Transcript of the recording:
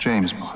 James Bond.